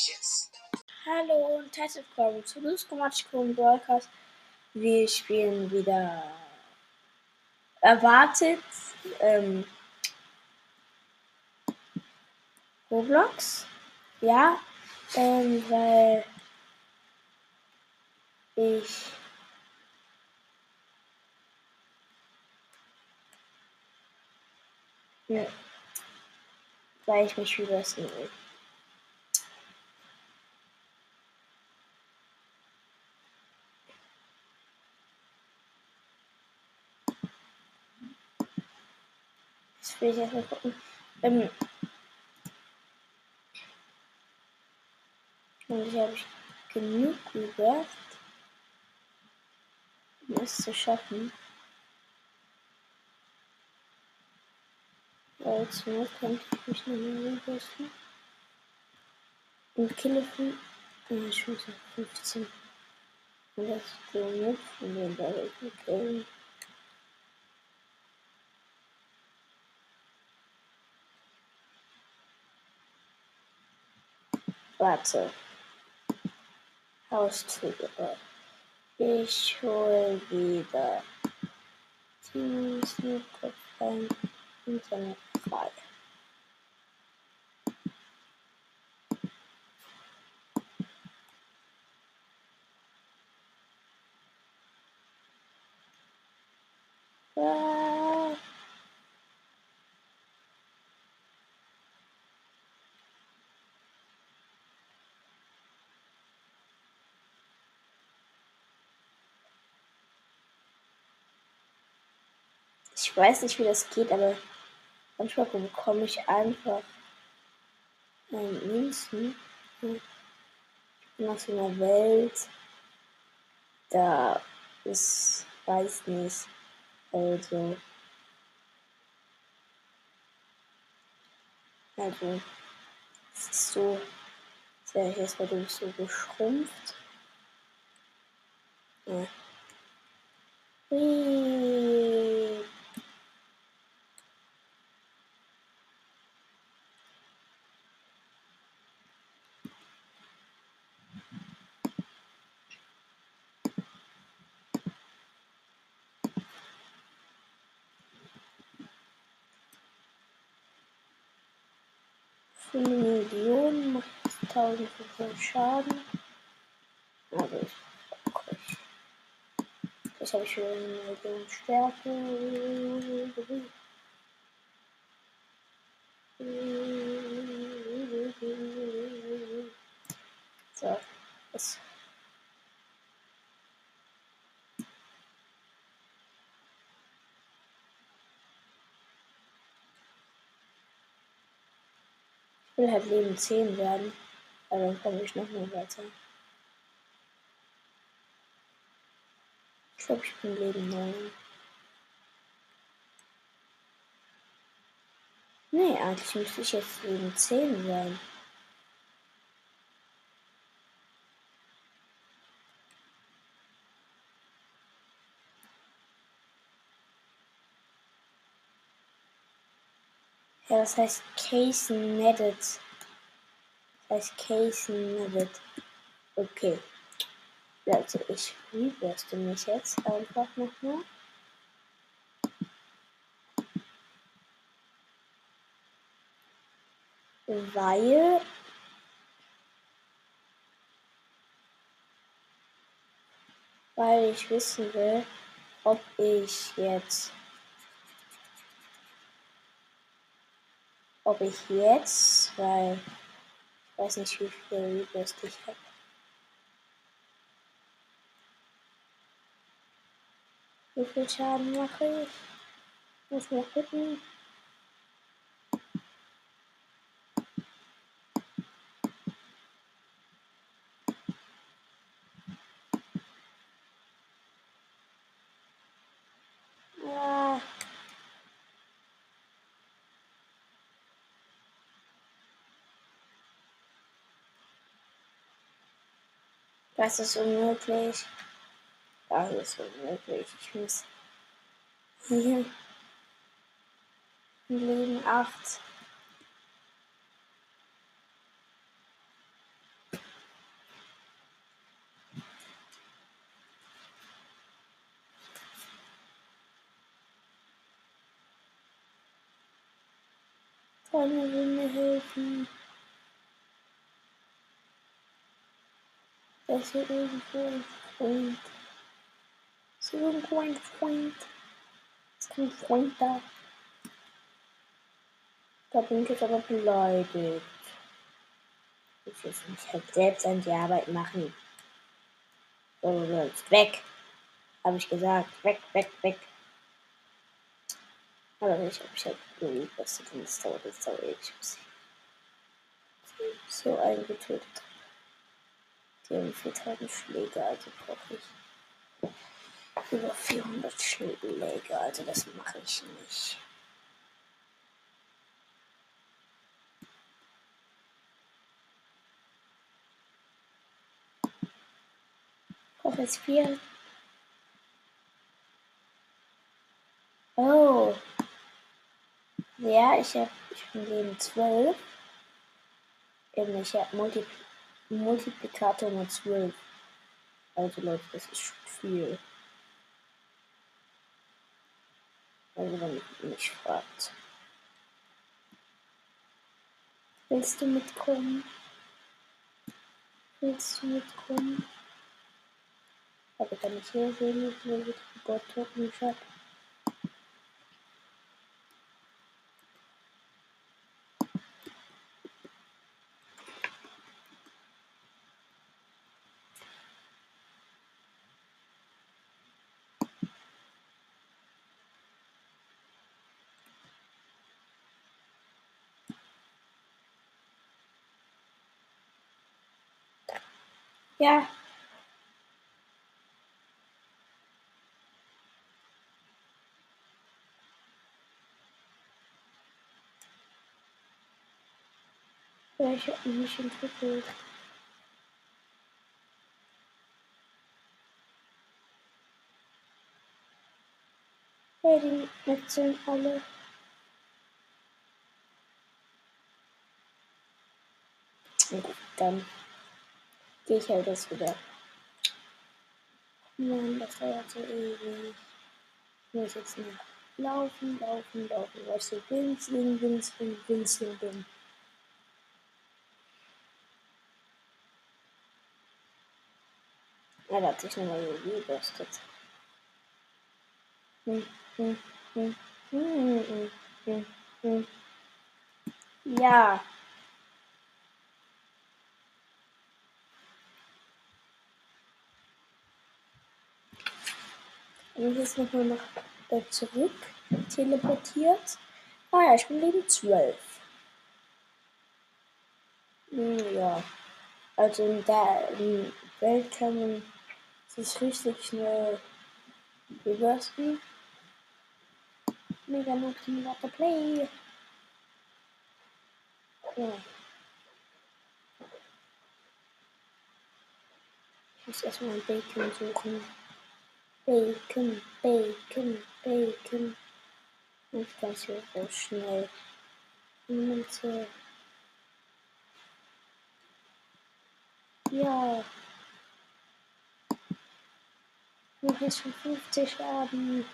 Matches. Hallo und herzlich willkommen zu Luskomatschko Broadcast. Wir spielen wieder erwartet ähm, Roblox. Ja, ähm, weil ich ja, weil ich mich wieder will. Das will ich erstmal gucken. Ähm, und ich habe genug Rebirth, um es zu schaffen. Weil zur Not könnte ich mich noch mehr rebirthen. Und kille 5. Ja, ich muss 15. Und das ist so mit von den beiden butter. How stupid. It should be the team sneak of internet fire. Ich weiß nicht, wie das geht, aber manchmal bekomme ich einfach einen Münzen. Ich bin auf so einer Welt, da ist, weiß nicht, also, also, es ist so, jetzt bei dem so geschrumpft. Ja. Hui. Für eine Million macht es 1500 Schaden. Also ich okay. Jetzt habe ich wieder eine Million Stärke. So, jetzt. Will halt Leben 10 werden, aber dann komme ich noch mal weiter. Ich glaube, ich bin Leben 9. Nee, eigentlich müsste ich jetzt Leben 10 sein. Ja, das heißt Case Netted. Das heißt Case Netted. Okay. Also ich rebürste mich jetzt einfach nochmal. Weil weil ich wissen will, ob ich jetzt ob ich jetzt, weil ich weiß nicht, wie viel Rebirth ich habe. Wie viel Schaden mache ich? Muss mal gucken. Das ist unmöglich. Das ist unmöglich. Ich muss hier Leben 8. Wollen wir mir helfen? Da ist hier irgendwo ein Freund. Ist irgendwo ein Freund? Ist kein Freund da? Da bin ich jetzt aber beleidigt. Ich will mich halt selbst an die Arbeit machen. So, du sollst weg. Habe ich gesagt. Weg, weg, weg. Aber nicht, ob ich halt irgendwie was zu tun. Das dauert, das dauert ewig, ich so eingetötet haben 4000 Schläge, also brauche ich über 400 Schläge. Also das mache ich nicht. Brauche jetzt vier. Oh. Ja, ich habe ich bin Leben 12. Eben, ich habe Multi Multiplikator nur 12. Also Leute, das ist schon viel. Also wenn ihr mich fragt. Willst du mitkommen? Willst du mitkommen? Aber kann ich hier sehen, wie ich die Bot-Token habe? Ja. Ja, ich habe mich entwickelt. Hey, die wechseln alle. Dann gehe ich halt das wieder. Mann, das dauert so ewig. Ich muss jetzt noch laufen, laufen, laufen, weil ich so winzling, winzling, winzling bin. Er hat sich nochmal gebürstet. Hm, hm, hm, hm, Und jetzt nochmal nach äh, zurück teleportiert. Ah ja, ich bin Leben 12. Hm, ja. Also in der in Welt kann man sich richtig schnell reversen. Mega Noob Simulator Play. Ja. Ich muss erstmal ein Bacon suchen. Bacon, Bacon, Bacon. Nicht ganz so schnell. Münze. Ja. Noch ist schon 50 Schaden.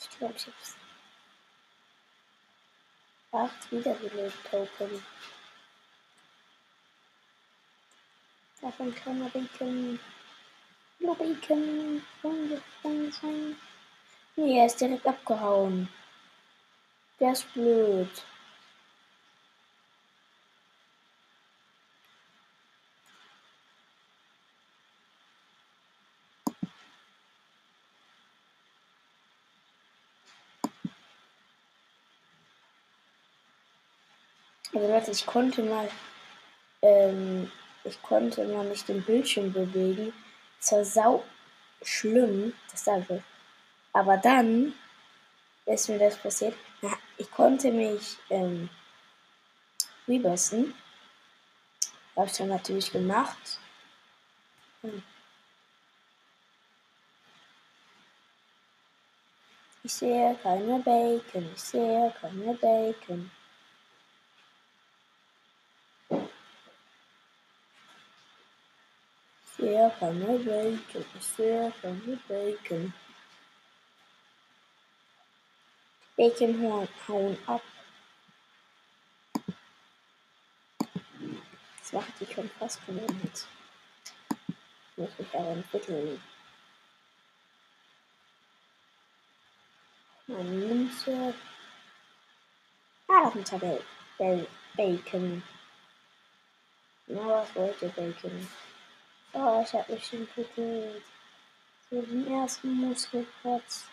Ich glaube, ich hab's. Acht Wiederbeleb-Token. Davon kann man Bacon. Hallo Bacon. Freunde sein. Nee, er ist direkt abgehauen. Der ist blöd. Also Leute, ich konnte mal, ähm, ich konnte mal nicht den Bildschirm bewegen. Es war sau schlimm, das sage Aber dann ist mir das passiert. Ich konnte mich ähm, rebusten. Habe ich dann natürlich gemacht. Hm. Ich sehe keine Bacon, ich sehe keine Bacon. Sehr gerne Bacon. Sehr gerne Bacon. Bacon hauen, ab. Das macht die schon fast gewonnen jetzt. Muss mich aber entwickeln. Meine Münze. Ah, das ist ein. Bacon. Na, was wollte Bacon? Oh, ich habe mich entwickelt. Zu dem ersten Muskelplatz.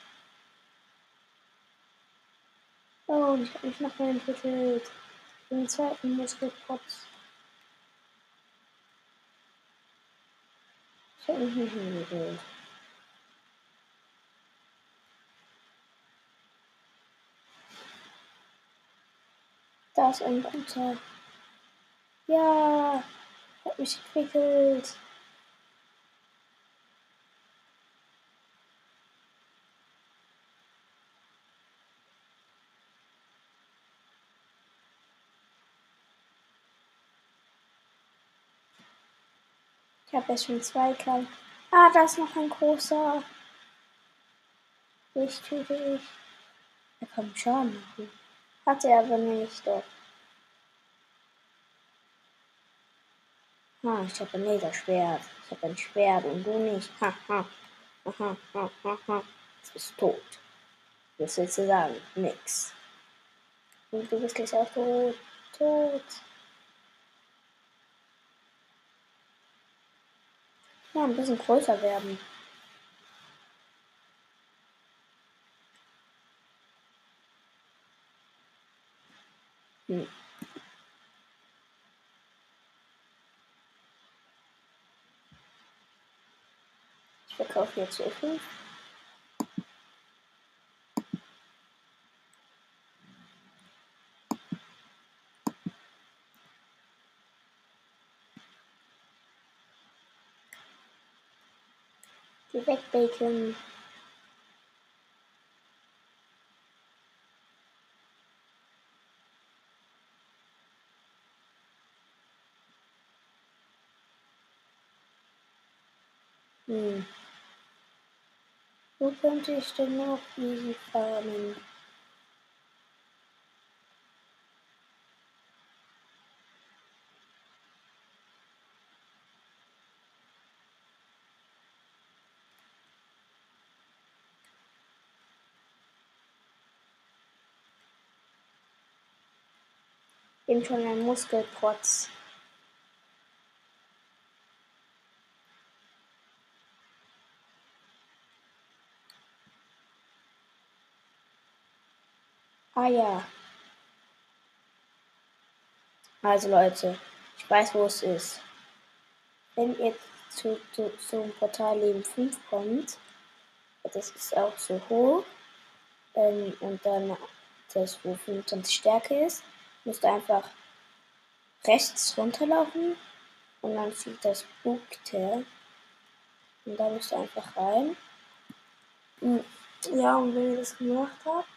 Oh, und ich habe mich nochmal entwickelt. Dem zweiten Muskelplatz. Ich habe mich nicht entwickelt. Da ist ein guter. Ja, hat mich entwickelt. Ich habe jetzt schon zwei kleine. Ah, da ist noch ein großer. Ich töte ich. Er kann Schaden machen. Hat er aber nicht doch. Ah, ich habe ein Laserschwert. Ich habe ein Schwert und du nicht. Ha, ha. Ha, ha, ha, ha. Du bist tot. Was willst du sagen? Nix. Und du bist gleich auch tot. Tot. Ja, ein bisschen größer werden. Hm. Ich verkaufe jetzt so viel. Die wegbacon. Hm. Wo könnte ich denn noch easy farmen? Bin schon ein Muskelprotz. Ah ja. Also Leute, ich weiß, wo es ist. Wenn ihr zu, zu, zum Portal Leben 5 kommt, das ist auch so hoch, ähm, und dann das, wo 25 Stärke ist, müsst einfach rechts runterlaufen und dann zieht das Bugtail. Und da müsst ihr einfach rein. Hm, ja, und wenn ihr das gemacht habt,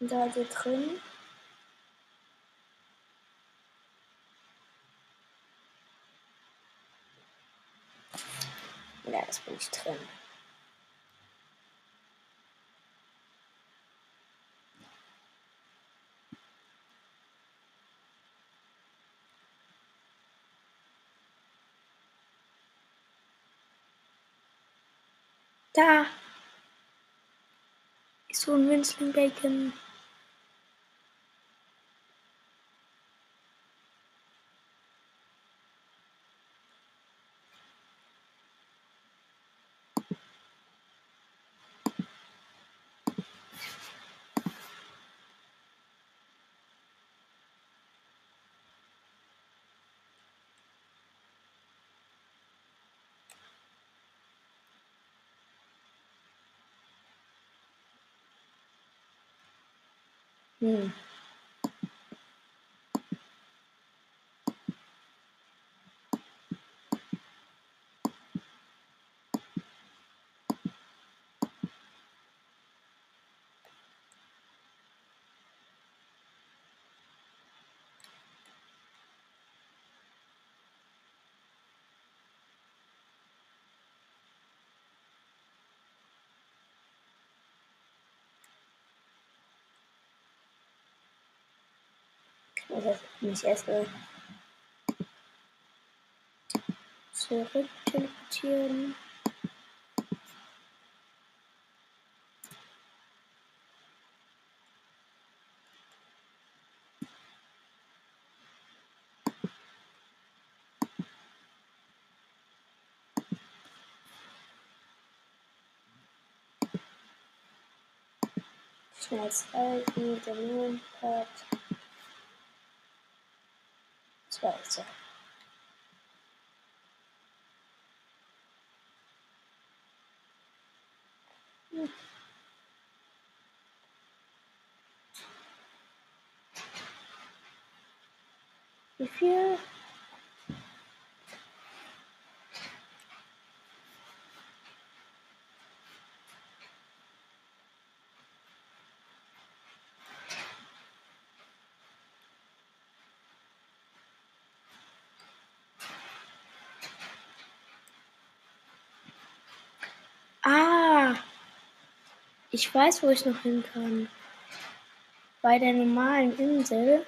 da seid ihr drin. Ja, das bin ich drin. Da ist so ein Winston Bacon. Hm. Das heißt, mich erstmal zurück teleportieren. Schnell halten, der Mondpad. Zweite. Hm. Wie viel? Ah! Ich weiß, wo ich noch hin kann. Bei der normalen Insel.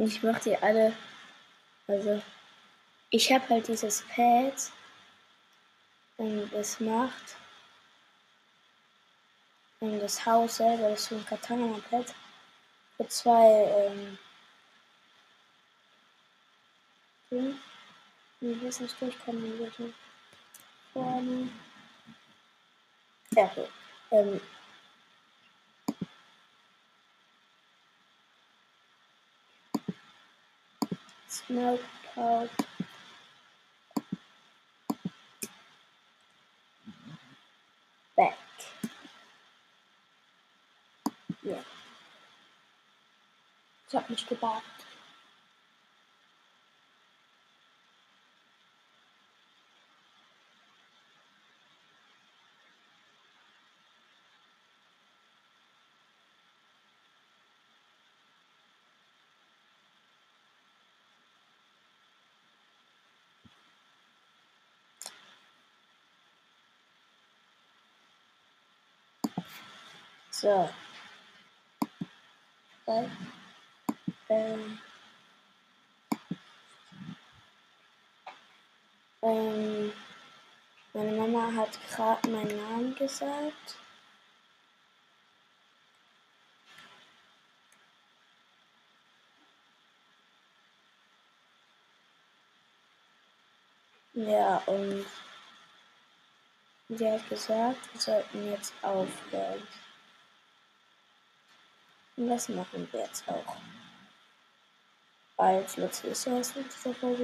Ich mache die alle. Also, ich habe halt dieses Pad. Und es macht. Und das Haus selber, ist so ein Katana-Pad. Für zwei, ähm. Fünf. Ich weiß nicht durchkommen, bitte. Vorne. Ja, okay. Ähm, Pulp. Back. Ja. Ich hab mich gebaut. So. Dann, ähm, ähm, meine Mama hat gerade meinen Namen gesagt. Ja, und sie hat gesagt, wir sollten jetzt aufhören. Und das machen wir jetzt auch. Bald wird es erst mit dieser Folge.